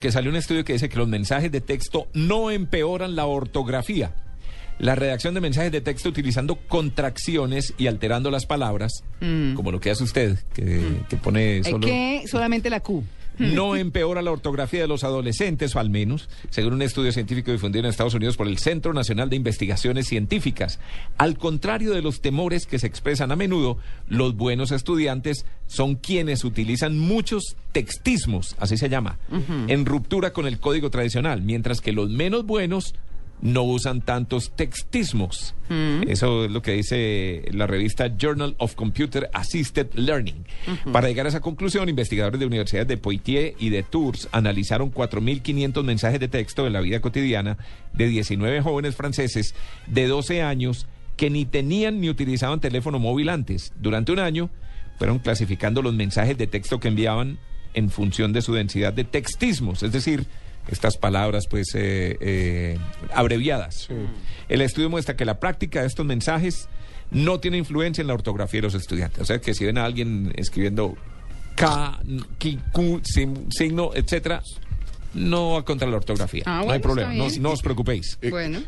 que salió un estudio que dice que los mensajes de texto no empeoran la ortografía. La redacción de mensajes de texto utilizando contracciones y alterando las palabras, como lo que hace usted, que, que pone solo... que solamente la Q. no empeora la ortografía de los adolescentes, o al menos, según un estudio científico difundido en Estados Unidos por el Centro Nacional de Investigaciones Científicas. Al contrario de los temores que se expresan a menudo, los buenos estudiantes son quienes utilizan muchos textismos, así se llama, en ruptura con el código tradicional, mientras que los menos buenos no usan tantos textismos. Eso es lo que dice la revista Journal of Computer Assisted Learning. Para llegar a esa conclusión, investigadores de universidades de Poitiers y de Tours analizaron 4.500 mensajes de texto de la vida cotidiana de 19 jóvenes franceses de 12 años que ni tenían ni utilizaban teléfono móvil antes. Durante un año fueron clasificando los mensajes de texto que enviaban en función de su densidad de textismos, es decir, estas palabras pues eh, eh, abreviadas. El estudio muestra que la práctica de estos mensajes no tiene influencia en la ortografía de los estudiantes. O sea que si ven a alguien escribiendo K, Q, signo, etcétera, no va contra la ortografía. Ah, no hay problema, no, no os preocupéis. Bueno.